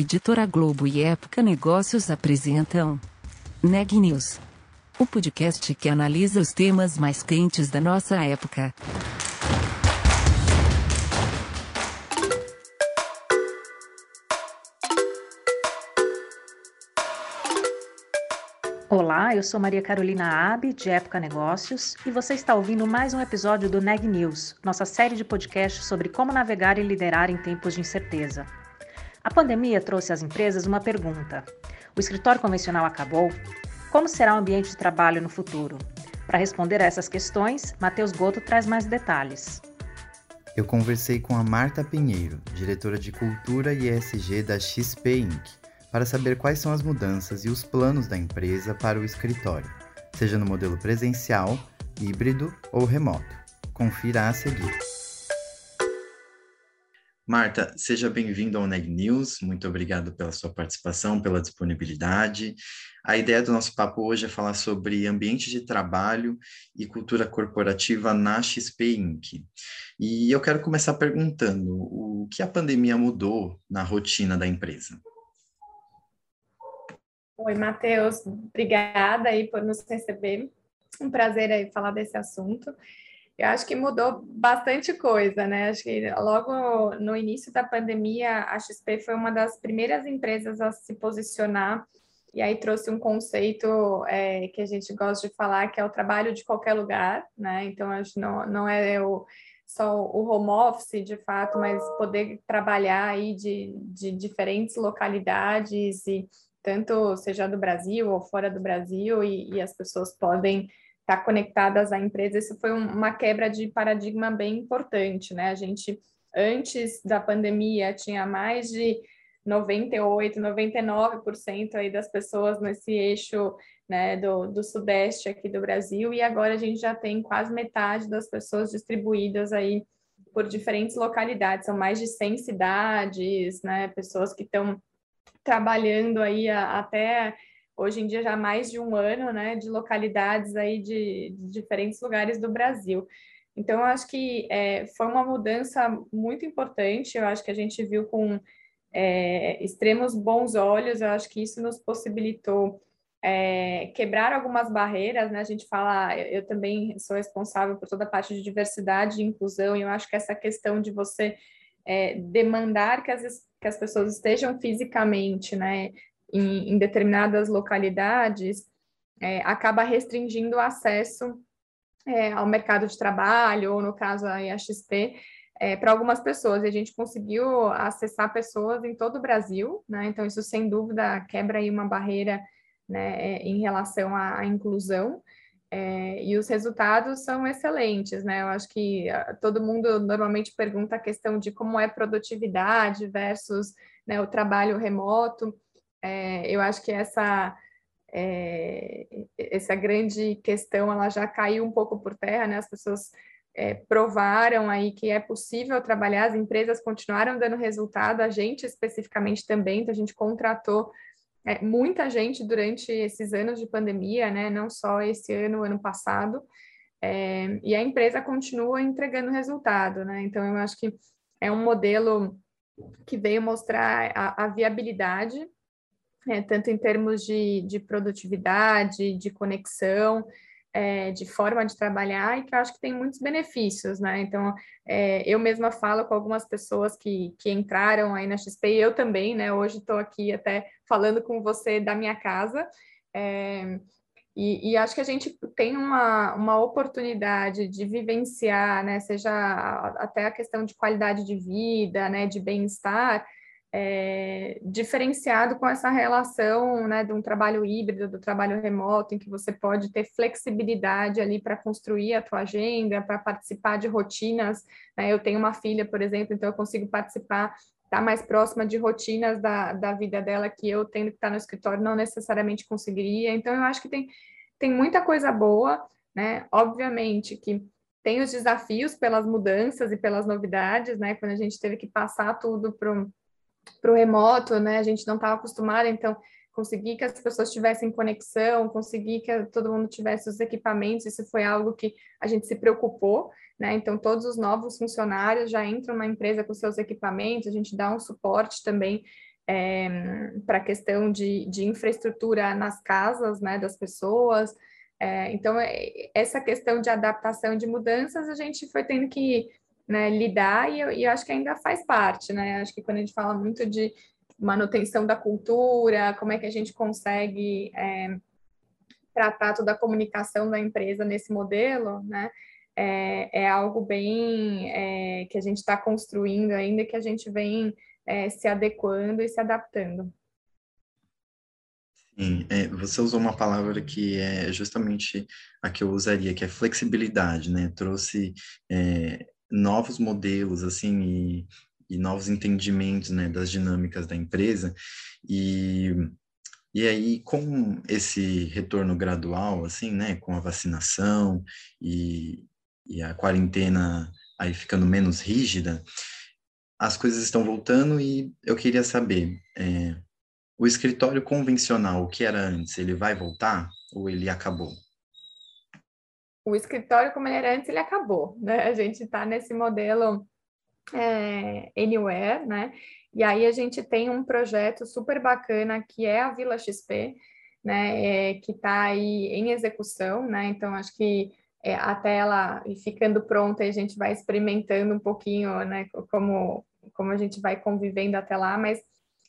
Editora Globo e Época Negócios apresentam Neg News, o podcast que analisa os temas mais quentes da nossa época. Olá, eu sou Maria Carolina Abe, de Época Negócios, e você está ouvindo mais um episódio do Neg News, nossa série de podcasts sobre como navegar e liderar em tempos de incerteza. A pandemia trouxe às empresas uma pergunta: o escritório convencional acabou? Como será o ambiente de trabalho no futuro? Para responder a essas questões, Matheus Goto traz mais detalhes. Eu conversei com a Marta Pinheiro, diretora de Cultura e ESG da XP Inc para saber quais são as mudanças e os planos da empresa para o escritório, seja no modelo presencial, híbrido ou remoto. Confira a seguir. Marta, seja bem-vindo ao Neg News. Muito obrigado pela sua participação, pela disponibilidade. A ideia do nosso papo hoje é falar sobre ambiente de trabalho e cultura corporativa na XP Inc. E eu quero começar perguntando o que a pandemia mudou na rotina da empresa. Oi, Matheus, obrigada aí por nos receber. Um prazer aí falar desse assunto. Eu acho que mudou bastante coisa, né? Acho que logo no início da pandemia, a XP foi uma das primeiras empresas a se posicionar e aí trouxe um conceito é, que a gente gosta de falar, que é o trabalho de qualquer lugar, né? Então, acho que não, não é o, só o home office, de fato, mas poder trabalhar aí de, de diferentes localidades e tanto seja do Brasil ou fora do Brasil, e, e as pessoas podem estar conectadas à empresa. Isso foi um, uma quebra de paradigma bem importante, né? A gente, antes da pandemia, tinha mais de 98, 99% aí das pessoas nesse eixo né, do, do sudeste aqui do Brasil, e agora a gente já tem quase metade das pessoas distribuídas aí por diferentes localidades, são mais de 100 cidades, né, pessoas que estão trabalhando aí a, até hoje em dia já mais de um ano, né, de localidades aí de, de diferentes lugares do Brasil. Então, eu acho que é, foi uma mudança muito importante, eu acho que a gente viu com é, extremos bons olhos, eu acho que isso nos possibilitou é, quebrar algumas barreiras, né? A gente fala, eu, eu também sou responsável por toda a parte de diversidade e inclusão, e eu acho que essa questão de você é, demandar que as, que as pessoas estejam fisicamente né, em, em determinadas localidades é, acaba restringindo o acesso é, ao mercado de trabalho, ou no caso a XP, é, para algumas pessoas. E a gente conseguiu acessar pessoas em todo o Brasil, né? então isso sem dúvida quebra aí uma barreira né, em relação à, à inclusão. É, e os resultados são excelentes, né? Eu acho que ah, todo mundo normalmente pergunta a questão de como é produtividade versus né, o trabalho remoto. É, eu acho que essa é, essa grande questão ela já caiu um pouco por terra, né? As pessoas é, provaram aí que é possível trabalhar, as empresas continuaram dando resultado, a gente especificamente também, então a gente contratou é, muita gente durante esses anos de pandemia, né? Não só esse ano, ano passado. É, e a empresa continua entregando resultado, né? Então eu acho que é um modelo que veio mostrar a, a viabilidade, né? tanto em termos de, de produtividade, de conexão, é, de forma de trabalhar e que eu acho que tem muitos benefícios, né? Então, é, eu mesma falo com algumas pessoas que, que entraram aí na XP, e eu também, né? Hoje estou aqui até falando com você da minha casa, é, e, e, acho que a gente tem uma, uma oportunidade de vivenciar, né? Seja até a questão de qualidade de vida, né? De bem-estar, é, diferenciado com essa relação né, de um trabalho híbrido, do trabalho remoto, em que você pode ter flexibilidade ali para construir a tua agenda, para participar de rotinas. Né? Eu tenho uma filha, por exemplo, então eu consigo participar, estar tá mais próxima de rotinas da, da vida dela que eu tendo que estar no escritório não necessariamente conseguiria. Então eu acho que tem, tem muita coisa boa, né? Obviamente que tem os desafios pelas mudanças e pelas novidades, né? Quando a gente teve que passar tudo para para o remoto, né? A gente não estava acostumado, então conseguir que as pessoas tivessem conexão, conseguir que todo mundo tivesse os equipamentos, isso foi algo que a gente se preocupou, né? Então todos os novos funcionários já entram na empresa com seus equipamentos, a gente dá um suporte também é, para a questão de, de infraestrutura nas casas né, das pessoas. É, então, é, essa questão de adaptação de mudanças, a gente foi tendo que né, lidar e eu, e eu acho que ainda faz parte, né? Acho que quando a gente fala muito de manutenção da cultura, como é que a gente consegue é, tratar toda a comunicação da empresa nesse modelo, né? É, é algo bem é, que a gente está construindo ainda, que a gente vem é, se adequando e se adaptando. Sim, é, você usou uma palavra que é justamente a que eu usaria, que é flexibilidade, né? Trouxe é, novos modelos, assim, e, e novos entendimentos, né, das dinâmicas da empresa, e e aí, com esse retorno gradual, assim, né, com a vacinação e, e a quarentena aí ficando menos rígida, as coisas estão voltando e eu queria saber, é, o escritório convencional, o que era antes, ele vai voltar ou ele acabou? O escritório como ele era antes, ele acabou, né? A gente está nesse modelo é, Anywhere, né? E aí a gente tem um projeto super bacana que é a Vila XP, né? É, que está aí em execução, né? Então acho que é, até ela ficando pronta a gente vai experimentando um pouquinho, né? Como como a gente vai convivendo até lá, mas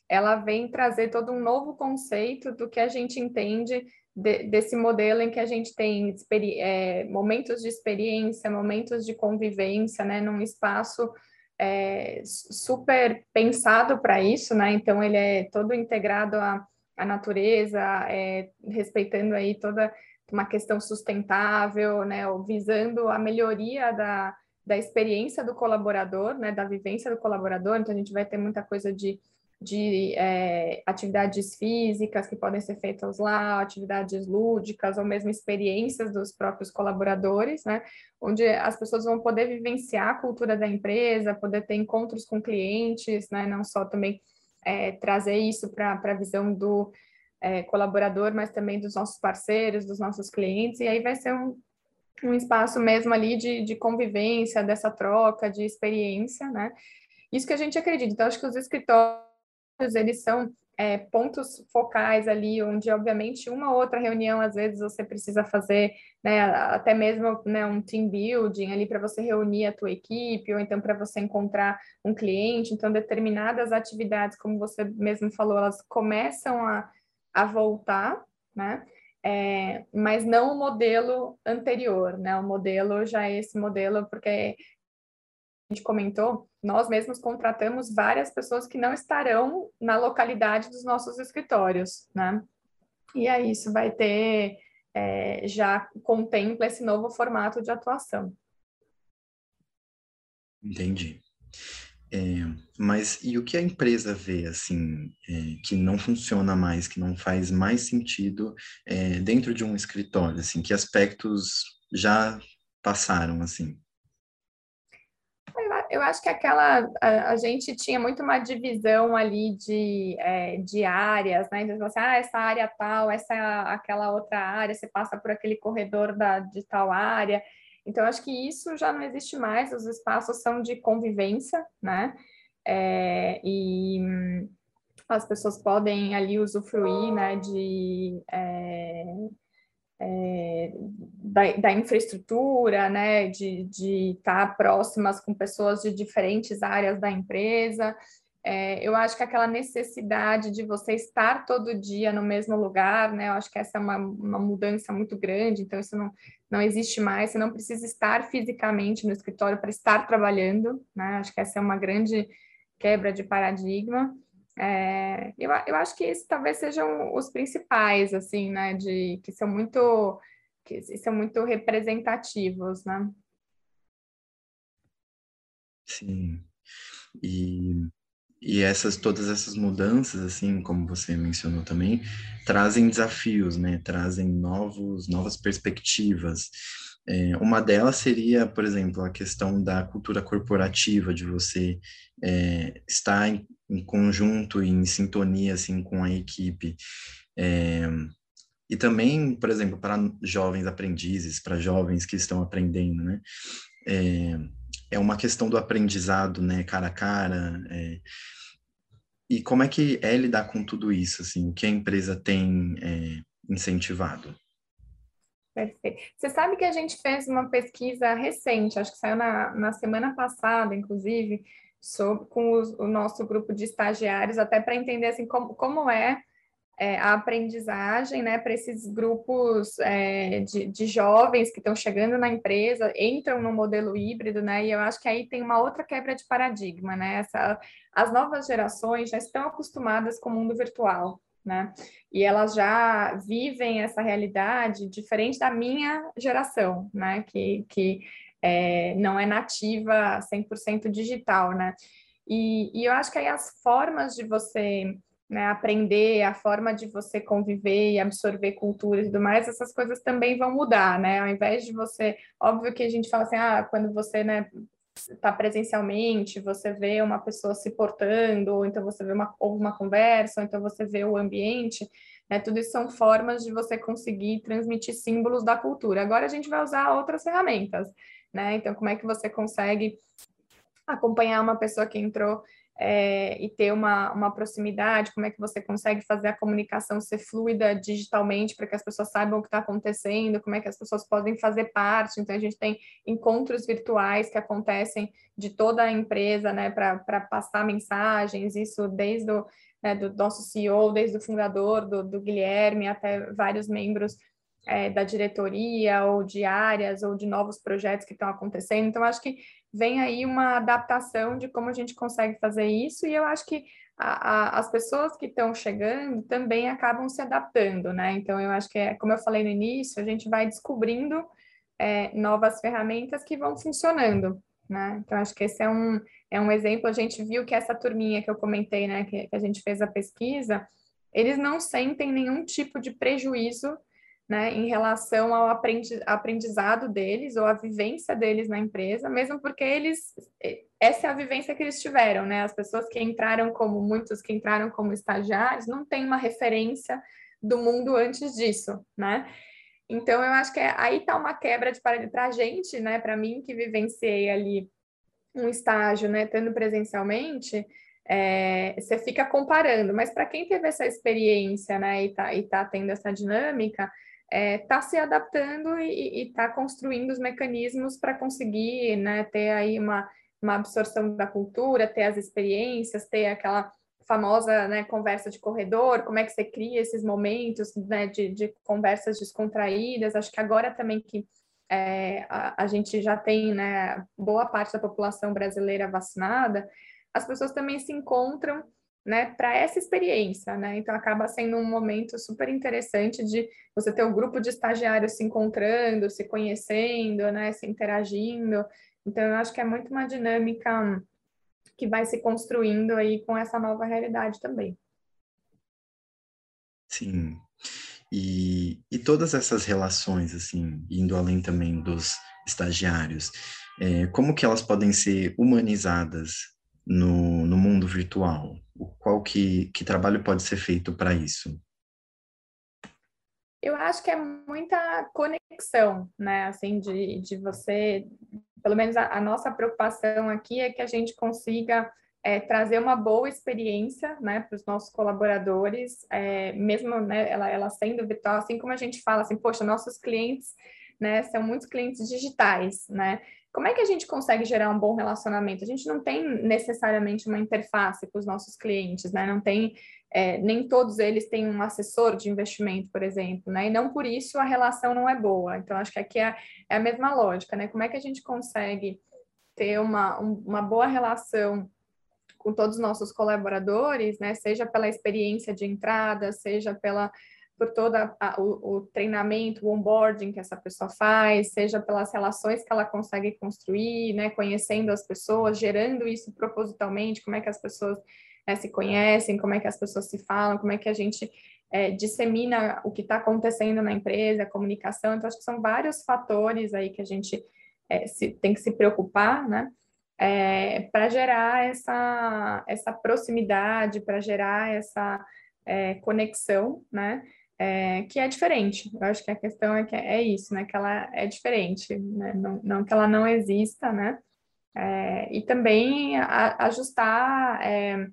ela vem trazer todo um novo conceito do que a gente entende de, desse modelo em que a gente tem é, momentos de experiência, momentos de convivência, né, num espaço é, super pensado para isso, né? Então ele é todo integrado à, à natureza, é, respeitando aí toda uma questão sustentável, né? Visando a melhoria da, da experiência do colaborador, né? Da vivência do colaborador. Então a gente vai ter muita coisa de de é, atividades físicas que podem ser feitas lá, atividades lúdicas ou mesmo experiências dos próprios colaboradores, né? Onde as pessoas vão poder vivenciar a cultura da empresa, poder ter encontros com clientes, né? Não só também é, trazer isso para a visão do é, colaborador, mas também dos nossos parceiros, dos nossos clientes, e aí vai ser um, um espaço mesmo ali de, de convivência, dessa troca, de experiência, né? Isso que a gente acredita. Então, acho que os escritórios eles são é, pontos focais ali, onde, obviamente, uma outra reunião, às vezes, você precisa fazer, né, até mesmo né, um team building ali para você reunir a tua equipe, ou então para você encontrar um cliente. Então, determinadas atividades, como você mesmo falou, elas começam a, a voltar, né? É, mas não o modelo anterior, né? O modelo já é esse modelo, porque gente comentou, nós mesmos contratamos várias pessoas que não estarão na localidade dos nossos escritórios, né? E aí isso vai ter, é, já contempla esse novo formato de atuação. Entendi. É, mas e o que a empresa vê, assim, é, que não funciona mais, que não faz mais sentido é, dentro de um escritório, assim, que aspectos já passaram, assim? Eu acho que aquela a, a, gente tinha muito uma divisão ali de, é, de áreas, né? Então, assim, ah, essa área tal, essa aquela outra área, você passa por aquele corredor da, de tal área. Então, acho que isso já não existe mais, os espaços são de convivência, né? É, e as pessoas podem ali usufruir, né, de é, é, da, da, infraestrutura, né, de, estar próximas com pessoas de diferentes áreas da empresa. É, eu acho que aquela necessidade de você estar todo dia no mesmo lugar, né, eu acho que essa é uma, uma mudança muito grande, então isso não, não existe mais, você não precisa estar fisicamente no escritório para estar trabalhando, né, acho que essa é uma grande quebra de paradigma. É, eu, eu acho que esses talvez sejam os principais, assim, né, de, que são muito, que são muito representativos, né? Sim, e, e essas, todas essas mudanças, assim, como você mencionou também, trazem desafios, né, trazem novos, novas perspectivas, é, uma delas seria, por exemplo, a questão da cultura corporativa, de você é, estar em conjunto, em sintonia assim com a equipe. É, e também, por exemplo, para jovens aprendizes, para jovens que estão aprendendo, né? É, é uma questão do aprendizado, né, cara a cara. É, e como é que é lidar com tudo isso, assim, o que a empresa tem é, incentivado? Perfeito. Você sabe que a gente fez uma pesquisa recente, acho que saiu na, na semana passada, inclusive, sobre, com os, o nosso grupo de estagiários, até para entender assim, como, como é, é a aprendizagem né, para esses grupos é, de, de jovens que estão chegando na empresa, entram no modelo híbrido, né? E eu acho que aí tem uma outra quebra de paradigma, né? Essa, as novas gerações já estão acostumadas com o mundo virtual né? E elas já vivem essa realidade diferente da minha geração, né? Que, que é, não é nativa 100% digital, né? E, e eu acho que aí as formas de você né, aprender, a forma de você conviver e absorver cultura e tudo mais, essas coisas também vão mudar, né? Ao invés de você, óbvio que a gente fala assim, ah, quando você, né, está presencialmente, você vê uma pessoa se portando, ou então você vê uma, uma conversa, ou então você vê o ambiente, né? Tudo isso são formas de você conseguir transmitir símbolos da cultura. Agora a gente vai usar outras ferramentas, né? Então, como é que você consegue acompanhar uma pessoa que entrou é, e ter uma, uma proximidade, como é que você consegue fazer a comunicação ser fluida digitalmente para que as pessoas saibam o que está acontecendo, como é que as pessoas podem fazer parte. Então, a gente tem encontros virtuais que acontecem de toda a empresa, né, para passar mensagens, isso desde o né, do nosso CEO, desde o fundador, do, do Guilherme, até vários membros é, da diretoria, ou de áreas, ou de novos projetos que estão acontecendo. Então, acho que vem aí uma adaptação de como a gente consegue fazer isso, e eu acho que a, a, as pessoas que estão chegando também acabam se adaptando, né? Então, eu acho que, é, como eu falei no início, a gente vai descobrindo é, novas ferramentas que vão funcionando, né? Então, acho que esse é um, é um exemplo. A gente viu que essa turminha que eu comentei, né, que, que a gente fez a pesquisa, eles não sentem nenhum tipo de prejuízo né, em relação ao aprendizado deles ou a vivência deles na empresa, mesmo porque eles essa é a vivência que eles tiveram, né? As pessoas que entraram como muitos que entraram como estagiários não têm uma referência do mundo antes disso, né? Então eu acho que é, aí tá uma quebra de para a gente, né? Para mim que vivenciei ali um estágio, né? Tendo presencialmente, é, você fica comparando, mas para quem teve essa experiência, né? E tá, e tá tendo essa dinâmica está é, tá se adaptando e está construindo os mecanismos para conseguir né, ter aí uma, uma absorção da cultura, ter as experiências, ter aquela famosa né, conversa de corredor, como é que você cria esses momentos né, de, de conversas descontraídas. Acho que agora também que é, a, a, gente já tem né, boa parte da população brasileira vacinada, as pessoas também se encontram né, para essa experiência, né? Então acaba sendo um momento super interessante de você ter um grupo de estagiários se encontrando, se conhecendo, né, se interagindo. Então eu acho que é muito uma dinâmica que vai se construindo aí com essa nova realidade também. Sim. E, e todas essas relações, assim, indo além também dos estagiários, é, como que elas podem ser humanizadas no, no mundo virtual? Qual que, que trabalho pode ser feito para isso? Eu acho que é muita conexão, né? Assim, de, de você, pelo menos a, a nossa preocupação aqui é que a gente consiga é, trazer uma boa experiência, né, para os nossos colaboradores, é, mesmo, né, ela, ela sendo virtual, assim como a gente fala assim, poxa, nossos clientes, né, são muitos clientes digitais, né? Como é que a gente consegue gerar um bom relacionamento? A gente não tem necessariamente uma interface com os nossos clientes, né? Não tem, é, nem todos eles têm um assessor de investimento, por exemplo, né? E não por isso a relação não é boa. Então, acho que aqui é, é a mesma lógica, né? Como é que a gente consegue ter uma, um, uma boa relação com todos os nossos colaboradores, né? Seja pela experiência de entrada, seja pela por todo o, o, treinamento, o onboarding que essa pessoa faz, seja pelas relações que ela consegue construir, né, conhecendo as pessoas, gerando isso propositalmente, como é que as pessoas né, se conhecem, como é que as pessoas se falam, como é que a gente é, dissemina o que está acontecendo na empresa, a comunicação. Então, acho que são vários fatores aí que a gente é, se, tem que se preocupar, né? É, para gerar essa, essa proximidade, para gerar essa é, conexão, né? É, que é diferente. Eu acho que a questão é que é isso, né? Que ela é diferente, né? Não, não que ela não exista, né? É, e também a, ajustar é,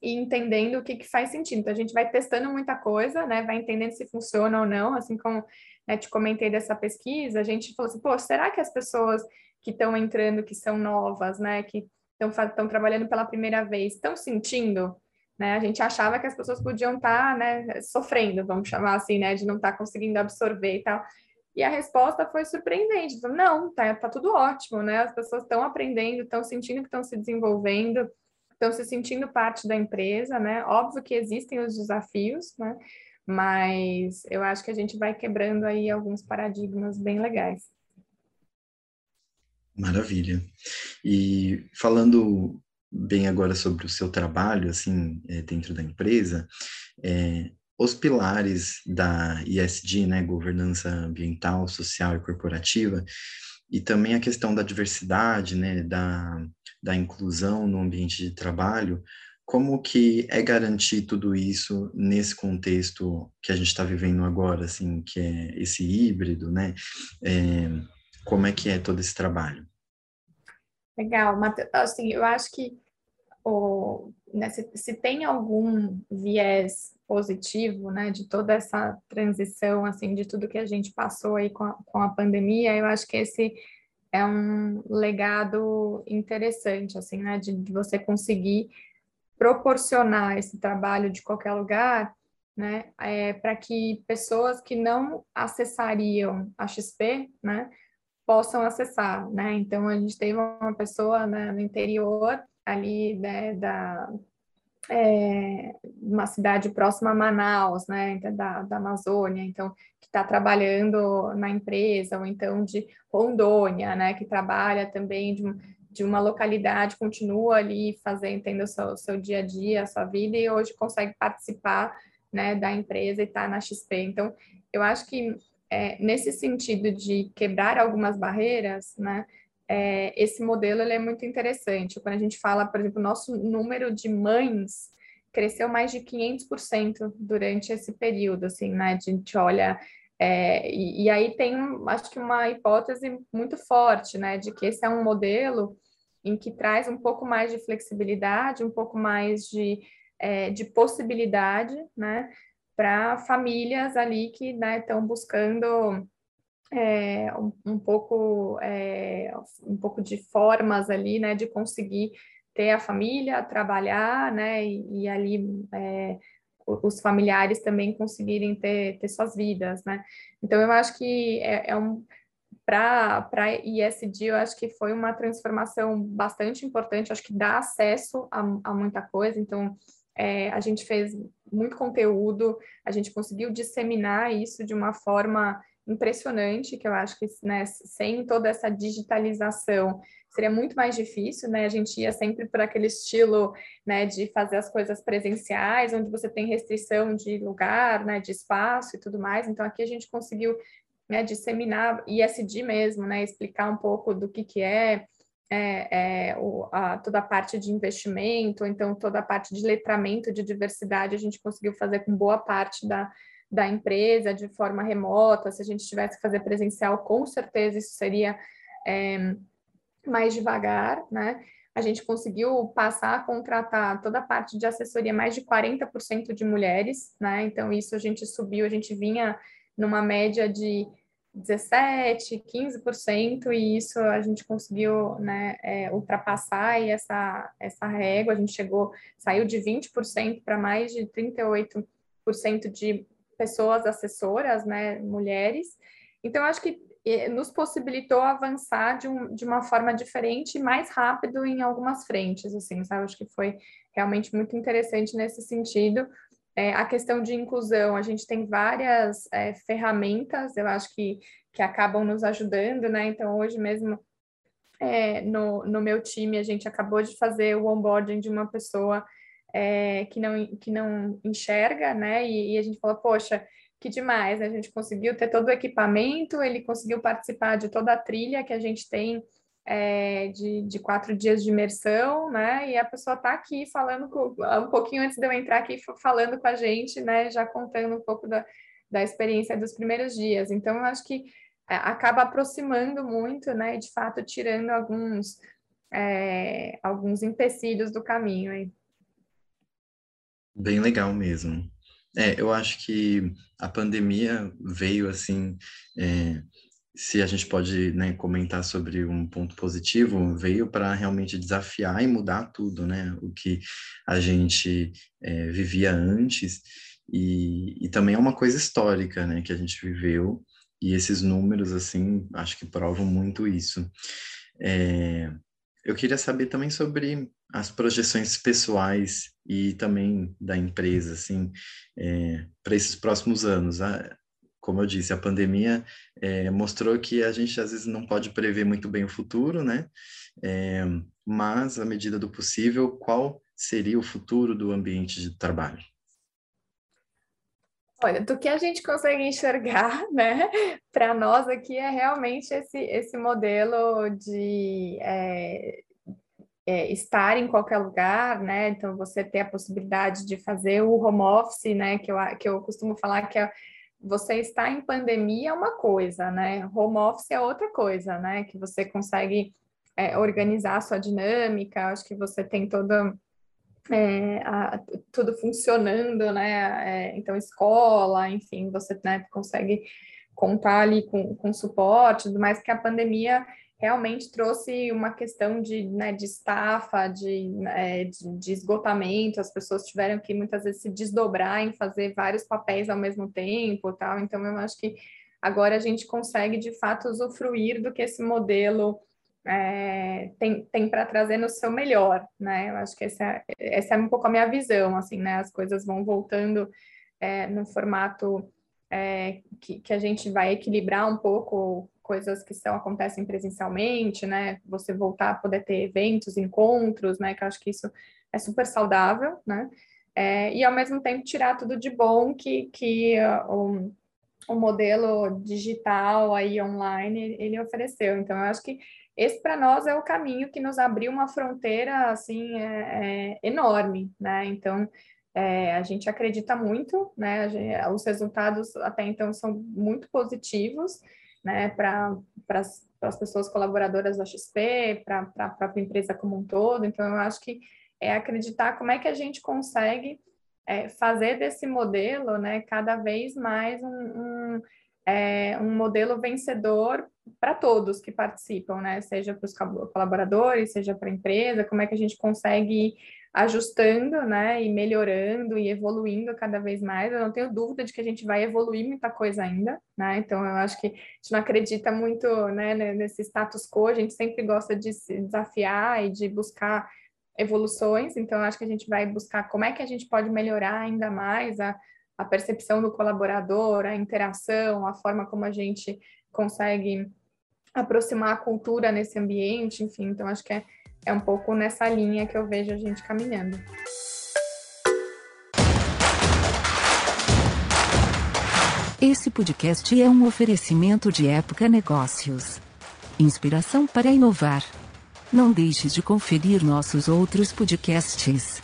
e entendendo o que, que faz sentido. Então, a gente vai testando muita coisa, né? Vai entendendo se funciona ou não, assim como né, te comentei dessa pesquisa, a gente falou assim, pô, será que as pessoas que estão entrando, que são novas, né, que estão trabalhando pela primeira vez, estão sentindo? Né? A gente achava que as pessoas podiam estar tá, né, sofrendo, vamos chamar assim, né, de não estar tá conseguindo absorver e tal. E a resposta foi surpreendente. Não, tá, tá tudo ótimo, né? As pessoas estão aprendendo, estão sentindo que estão se desenvolvendo, estão se sentindo parte da empresa, né? Óbvio que existem os desafios, né? Mas eu acho que a gente vai quebrando aí alguns paradigmas bem legais. Maravilha. E falando bem agora sobre o seu trabalho, assim, é, dentro da empresa, é, os pilares da ISD, né, governança ambiental, social e corporativa, e também a questão da diversidade, né, da, da inclusão no ambiente de trabalho, como que é garantir tudo isso nesse contexto que a gente está vivendo agora, assim, que é esse híbrido, né? É, como é que é todo esse trabalho? Legal, assim, eu acho que o, né, se, se, tem algum viés positivo, né, de toda essa transição, assim, de tudo que a gente passou aí com a, com a pandemia, eu acho que esse é um legado interessante, assim, né, de, de você conseguir proporcionar esse trabalho de qualquer lugar, né, é, para que pessoas que não acessariam a XP, né, possam acessar, né? Então a gente teve uma pessoa né, no interior ali né, da é, uma cidade próxima a Manaus, né, então, da, da Amazônia, então que está trabalhando na empresa, ou então de Rondônia, né, que trabalha também de, de uma localidade, continua ali fazendo, tendo o seu, seu dia a dia, a sua vida, e hoje consegue participar né, da empresa e está na XP. Então, eu acho que é, nesse sentido de quebrar algumas barreiras, né, é, esse modelo ele é muito interessante. Quando a gente fala, por exemplo, nosso número de mães cresceu mais de 500% durante esse período, assim, né? A gente olha é, e, e, aí tem, acho que uma hipótese muito forte, né, de que esse é um modelo em que traz um pouco mais de flexibilidade, um pouco mais de, é, de possibilidade, né, para famílias ali que estão né, buscando é, um, um, pouco é, um pouco de formas ali, né, de conseguir ter a família, trabalhar, né, e, e ali é, os familiares também conseguirem ter, ter suas vidas, né. Então eu acho que é, é um para ISD eu acho que foi uma transformação bastante importante, acho que dá acesso a, a muita coisa, então é, a gente fez muito conteúdo, a gente conseguiu disseminar isso de uma forma impressionante, que eu acho que né, sem toda essa digitalização seria muito mais difícil, né? A gente ia sempre para aquele estilo, né, de fazer as coisas presenciais, onde você tem restrição de lugar, né, de espaço e tudo mais. Então aqui a gente conseguiu, né, disseminar ISD mesmo, né, explicar um pouco do que que é, é, é, o, a, toda a parte de investimento, então toda a parte de letramento de diversidade a gente conseguiu fazer com boa parte da, da empresa de forma remota. Se a gente tivesse que fazer presencial, com certeza isso seria é, mais devagar, né? A gente conseguiu passar a contratar toda a parte de assessoria mais de 40% de mulheres, né? Então isso a gente subiu, a gente vinha numa média de 17, 15%, e isso a gente conseguiu né, é, ultrapassar essa, essa régua, a gente chegou, saiu de 20% para mais de 38% de pessoas assessoras, né, mulheres. Então, acho que nos possibilitou avançar de, um, de uma forma diferente e mais rápido em algumas frentes, assim, sabe? Acho que foi realmente muito interessante nesse sentido, é, a questão de inclusão, a gente tem várias é, ferramentas, eu acho que, que acabam nos ajudando, né? Então, hoje mesmo, é, no, no meu time, a gente acabou de fazer o onboarding de uma pessoa é, que, não, que não enxerga, né? E, e, a gente falou, poxa, que demais, né? A gente conseguiu ter todo o equipamento, ele conseguiu participar de toda a trilha que a gente tem é, de, de, quatro dias de imersão, né? E a pessoa está aqui falando, com, um pouquinho antes de eu entrar aqui, falando com a gente, né? Já contando um pouco da, da experiência dos primeiros dias. Então, eu acho que é, acaba aproximando muito, né? E de fato, tirando alguns, é, alguns empecilhos do caminho aí. Bem legal mesmo. É, eu acho que a pandemia veio assim, é, se a gente pode né, comentar sobre um ponto positivo, veio para realmente desafiar e mudar tudo, né? O que a gente é, vivia antes e, e também é uma coisa histórica, né? Que a gente viveu e esses números, assim, acho que provam muito isso. É, eu queria saber também sobre as projeções pessoais e também da empresa, assim, é, para esses próximos anos. Ah, como eu disse, a pandemia é, mostrou que a gente às vezes não pode prever muito bem o futuro, né? É, mas, à medida do possível, qual seria o futuro do ambiente de trabalho? Olha, do que a gente consegue enxergar, né, para nós aqui é realmente esse, esse modelo de é, é, estar em qualquer lugar, né? Então você ter a possibilidade de fazer o home office, né? Que eu, que eu costumo falar que é, você está em pandemia é uma coisa, né? Home office é outra coisa, né? Que você consegue é, organizar a sua dinâmica, acho que você tem toda é, a, tudo funcionando, né? É, então, escola, enfim, você né, consegue contar ali com, com suporte, mais que a pandemia realmente trouxe uma questão de, né, de estafa, de, é, de, de, esgotamento, as pessoas tiveram que muitas vezes se desdobrar em fazer vários papéis ao mesmo tempo, tal. Então eu acho que agora a gente consegue de fato usufruir do que esse modelo é, tem, tem para trazer no seu melhor, né? Eu acho que essa, essa é um pouco a minha visão, assim, né? As coisas vão voltando é, no formato é, que, que a gente vai equilibrar um pouco coisas que são, acontecem presencialmente, né? Você voltar a poder ter eventos, encontros, né? Que eu acho que isso é super saudável, né? É, e ao mesmo tempo tirar tudo de bom que, que uh, o, o modelo digital aí online ele ofereceu. Então eu acho que esse para nós é o caminho que nos abriu uma fronteira assim é, é enorme, né? Então é, a gente acredita muito, né? Gente, os resultados até então são muito positivos né, para as pessoas colaboradoras da XP, para a própria empresa como um todo. Então, eu acho que é acreditar como é que a gente consegue é, fazer desse modelo né, cada vez mais um, um, é, um modelo vencedor para todos que participam, né? seja para os colaboradores, seja para a empresa, como é que a gente consegue ajustando, né, e melhorando e evoluindo cada vez mais. Eu não tenho dúvida de que a gente vai evoluir muita coisa ainda, né? Então eu acho que a gente não acredita muito, né, nesse status quo. A gente sempre gosta de se desafiar e de buscar evoluções. Então eu acho que a gente vai buscar como é que a gente pode melhorar ainda mais a, a percepção do colaborador, a interação, a forma como a gente consegue aproximar a cultura nesse ambiente, enfim. Então acho que é é um pouco nessa linha que eu vejo a gente caminhando. Esse podcast é um oferecimento de Época Negócios. Inspiração para inovar. Não deixe de conferir nossos outros podcasts.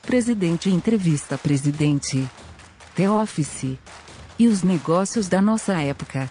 Presidente Entrevista Presidente. The Office. E os negócios da nossa época.